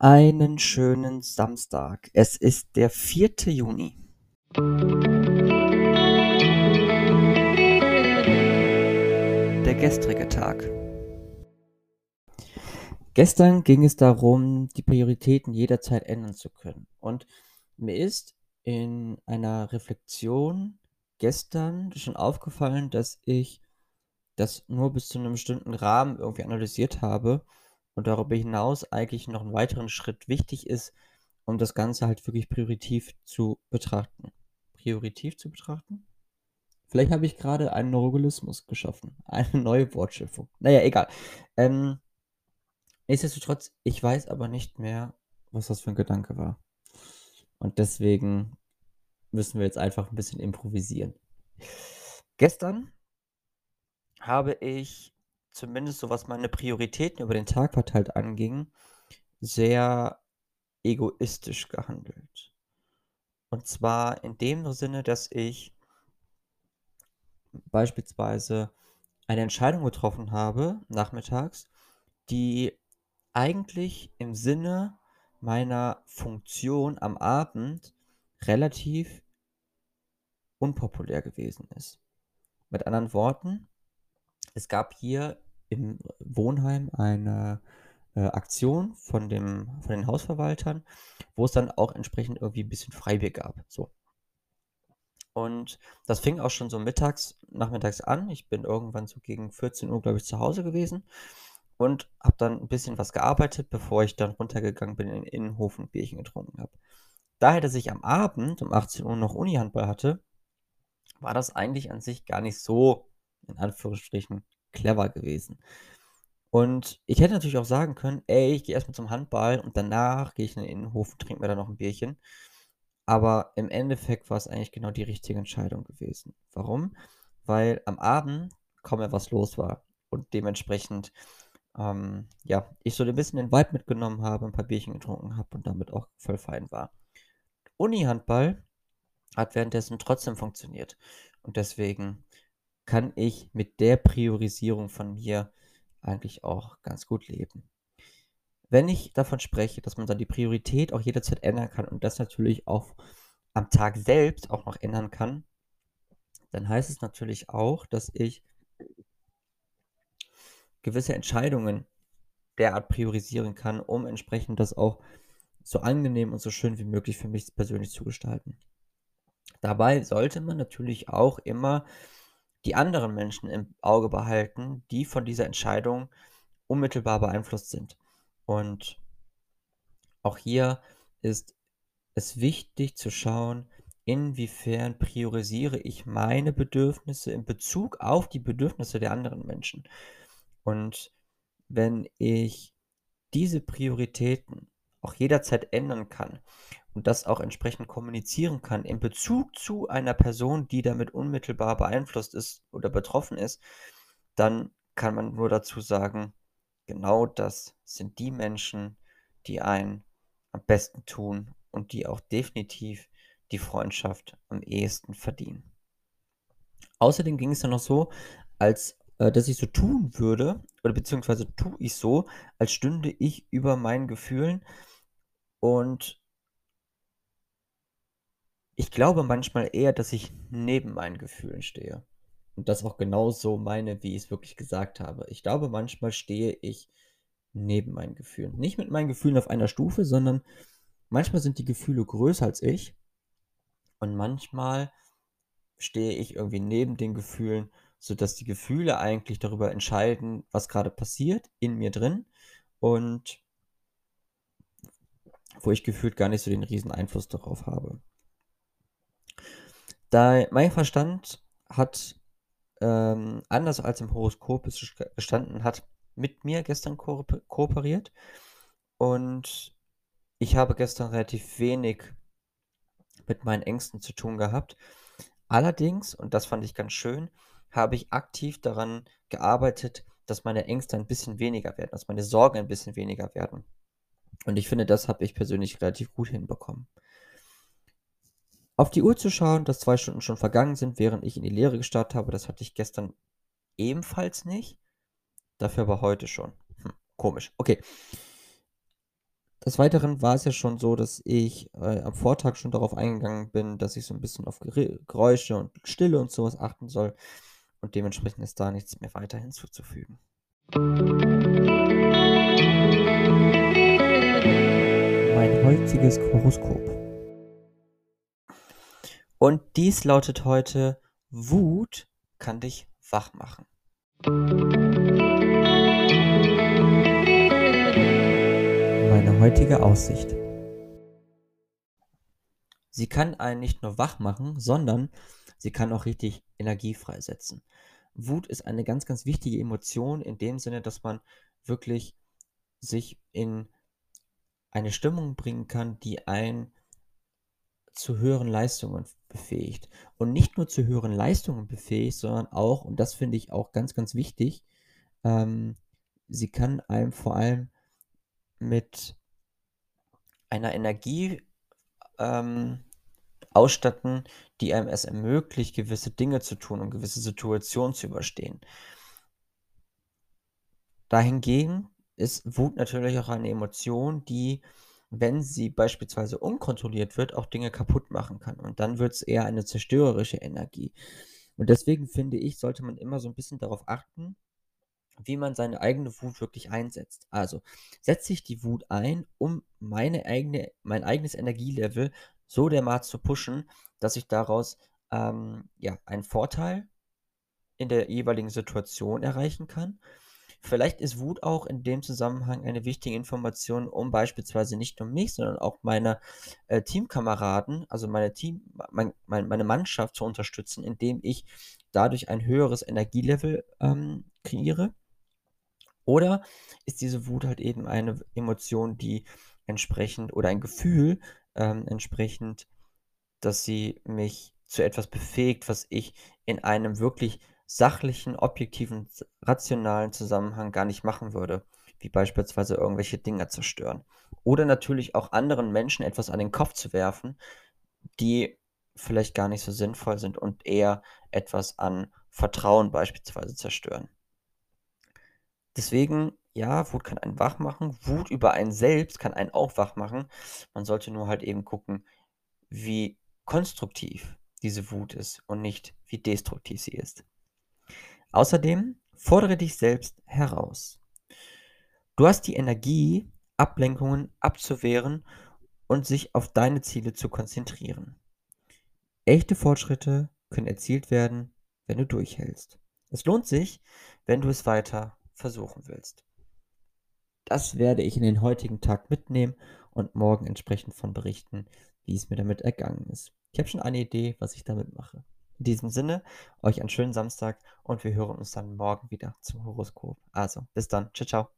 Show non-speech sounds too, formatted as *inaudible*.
Einen schönen Samstag. Es ist der 4. Juni. Der gestrige Tag. Gestern ging es darum, die Prioritäten jederzeit ändern zu können. Und mir ist in einer Reflexion gestern schon aufgefallen, dass ich das nur bis zu einem bestimmten Rahmen irgendwie analysiert habe und darüber hinaus eigentlich noch einen weiteren Schritt wichtig ist, um das Ganze halt wirklich prioritiv zu betrachten. Prioritiv zu betrachten? Vielleicht habe ich gerade einen Neurogalismus geschaffen. *laughs* Eine neue Wortschöpfung. Naja, egal. Ähm, nichtsdestotrotz, ich weiß aber nicht mehr, was das für ein Gedanke war. Und deswegen müssen wir jetzt einfach ein bisschen improvisieren. Gestern habe ich zumindest so was meine Prioritäten über den Tag verteilt anging, sehr egoistisch gehandelt. Und zwar in dem Sinne, dass ich beispielsweise eine Entscheidung getroffen habe, nachmittags, die eigentlich im Sinne meiner Funktion am Abend relativ unpopulär gewesen ist. Mit anderen Worten, es gab hier im Wohnheim eine äh, Aktion von, dem, von den Hausverwaltern, wo es dann auch entsprechend irgendwie ein bisschen Freibier gab. So. Und das fing auch schon so mittags, nachmittags an. Ich bin irgendwann so gegen 14 Uhr, glaube ich, zu Hause gewesen und habe dann ein bisschen was gearbeitet, bevor ich dann runtergegangen bin in den Innenhof und Bierchen getrunken habe. Daher, dass ich am Abend um 18 Uhr noch Uni-Handball hatte, war das eigentlich an sich gar nicht so, in Anführungsstrichen, clever gewesen. Und ich hätte natürlich auch sagen können, ey, ich gehe erstmal zum Handball und danach gehe ich in den Innenhof und trinke mir da noch ein Bierchen. Aber im Endeffekt war es eigentlich genau die richtige Entscheidung gewesen. Warum? Weil am Abend kaum etwas los war und dementsprechend, ähm, ja, ich so ein bisschen den Vibe mitgenommen habe, ein paar Bierchen getrunken habe und damit auch voll fein war. Uni-Handball hat währenddessen trotzdem funktioniert. Und deswegen kann ich mit der Priorisierung von mir eigentlich auch ganz gut leben. Wenn ich davon spreche, dass man dann die Priorität auch jederzeit ändern kann und das natürlich auch am Tag selbst auch noch ändern kann, dann heißt es natürlich auch, dass ich gewisse Entscheidungen derart priorisieren kann, um entsprechend das auch so angenehm und so schön wie möglich für mich persönlich zu gestalten. Dabei sollte man natürlich auch immer die anderen Menschen im Auge behalten, die von dieser Entscheidung unmittelbar beeinflusst sind. Und auch hier ist es wichtig zu schauen, inwiefern priorisiere ich meine Bedürfnisse in Bezug auf die Bedürfnisse der anderen Menschen. Und wenn ich diese Prioritäten auch jederzeit ändern kann und das auch entsprechend kommunizieren kann in Bezug zu einer Person, die damit unmittelbar beeinflusst ist oder betroffen ist, dann kann man nur dazu sagen, genau das sind die Menschen, die einen am besten tun und die auch definitiv die Freundschaft am ehesten verdienen. Außerdem ging es dann noch so, als äh, dass ich so tun würde, oder beziehungsweise tue ich so, als stünde ich über meinen Gefühlen und ich glaube manchmal eher, dass ich neben meinen Gefühlen stehe. Und das auch genau so meine, wie ich es wirklich gesagt habe. Ich glaube, manchmal stehe ich neben meinen Gefühlen. Nicht mit meinen Gefühlen auf einer Stufe, sondern manchmal sind die Gefühle größer als ich. Und manchmal stehe ich irgendwie neben den Gefühlen, sodass die Gefühle eigentlich darüber entscheiden, was gerade passiert in mir drin. Und wo ich gefühlt gar nicht so den riesen Einfluss darauf habe. Da mein Verstand hat, ähm, anders als im Horoskop es gestanden hat, mit mir gestern ko kooperiert und ich habe gestern relativ wenig mit meinen Ängsten zu tun gehabt. Allerdings, und das fand ich ganz schön, habe ich aktiv daran gearbeitet, dass meine Ängste ein bisschen weniger werden, dass meine Sorgen ein bisschen weniger werden. Und ich finde, das habe ich persönlich relativ gut hinbekommen. Auf die Uhr zu schauen, dass zwei Stunden schon vergangen sind, während ich in die Lehre gestartet habe, das hatte ich gestern ebenfalls nicht. Dafür aber heute schon. Hm, komisch. Okay. des Weiteren war es ja schon so, dass ich, äh, am Vortag schon darauf eingegangen bin, dass ich so 'n bisschen auf Gere Geräusche und Stille und so was achten soll und dementsprechend ist da nichts mehr weiter hinzuzufügen. Mein heutiges Horoskop. Und dies lautet heute: Wut kann dich wach machen. Meine heutige Aussicht. Sie kann einen nicht nur wach machen, sondern sie kann auch richtig Energie freisetzen. Wut ist eine ganz, ganz wichtige Emotion in dem Sinne, dass man wirklich sich in eine Stimmung bringen kann, die einen zu höheren Leistungen befähigt. Und nicht nur zu höheren Leistungen befähigt, sondern auch, und das finde ich auch ganz, ganz wichtig, ähm, sie kann einem vor allem mit einer Energie, ähm, ausstatten, die einem es ermöglicht, gewisse Dinge zu tun und gewisse Situationen zu überstehen. Dahingegen ist Wut natürlich auch eine Emotion, die, wenn sie beispielsweise unkontrolliert wird, auch Dinge kaputt machen kann und dann wird's eher eine zerstörerische Energie. Und deswegen finde ich, sollte man immer so 'n bisschen darauf achten, wie man seine eigene Wut wirklich einsetzt. Also, setze ich die Wut ein, um meine eigene mein eigenes Energielevel so dermaßen zu pushen, dass ich daraus, ähm, ja, einen Vorteil in der jeweiligen Situation erreichen kann. Vielleicht ist Wut auch in dem Zusammenhang eine wichtige Information, um beispielsweise nicht nur mich, sondern auch meine, äh, Teamkameraden, also meine Team mein mein meine Mannschaft zu unterstützen, indem ich dadurch ein höheres Energielevel, ähm, kreiere. Oder ist diese Wut halt eben eine Emotion, die entsprechend oder ein Gefühl, ähm, entsprechend, dass sie mich zu etwas befähigt, was ich in einem wirklich sachlichen, objektiven, rationalen Zusammenhang gar nicht machen würde, wie beispielsweise irgendwelche Dinge zerstören. Oder natürlich auch anderen Menschen etwas an den Kopf zu werfen, die vielleicht gar nicht so sinnvoll sind und eher etwas an Vertrauen beispielsweise zerstören. Deswegen, ja, Wut kann einen wach machen. Wut über einen selbst kann einen auch wach machen. Man sollte nur halt eben gucken, wie konstruktiv diese Wut ist und nicht, wie destruktiv sie ist. Außerdem fordere dich selbst heraus. Du hast die Energie, Ablenkungen abzuwehren und sich auf deine Ziele zu konzentrieren. Echte Fortschritte können erzielt werden, wenn du durchhältst. Es lohnt sich, wenn du es weiter versuchen willst. Das werde ich in den heutigen Tag mitnehmen und morgen entsprechend von berichten, wie es mir damit ergangen ist. Ich habe schon eine Idee, was ich damit mache. In diesem Sinne, euch einen schönen Samstag und wir hören uns dann morgen wieder zum Horoskop. Also, bis dann. Tschau, tschau.